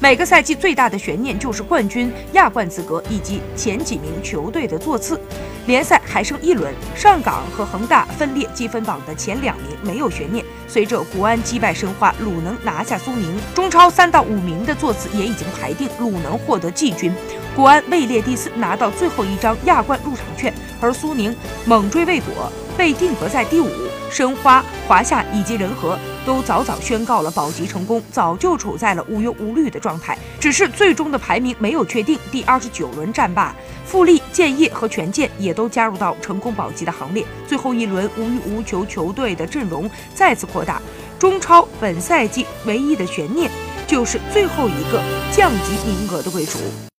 每个赛季最大的悬念就是冠军、亚冠资格以及前几名球队的座次。联赛还剩一轮，上港和恒大分列积分榜的前两名没有悬念。随着国安击败申花，鲁能拿下苏宁，中超三到五名的座次也已经排定，鲁能获得季军，国安位列第四，拿到最后一张亚冠入场券，而苏宁猛追未果，被定格在第五。申花、华夏以及仁和都早早宣告了保级成功，早就处在了无忧无虑的状态。只是最终的排名没有确定。第二十九轮战罢，富力、建业和权健也都加入到成功保级的行列。最后一轮无欲无求球队的阵容再次扩大。中超本赛季唯一的悬念就是最后一个降级名额的归属。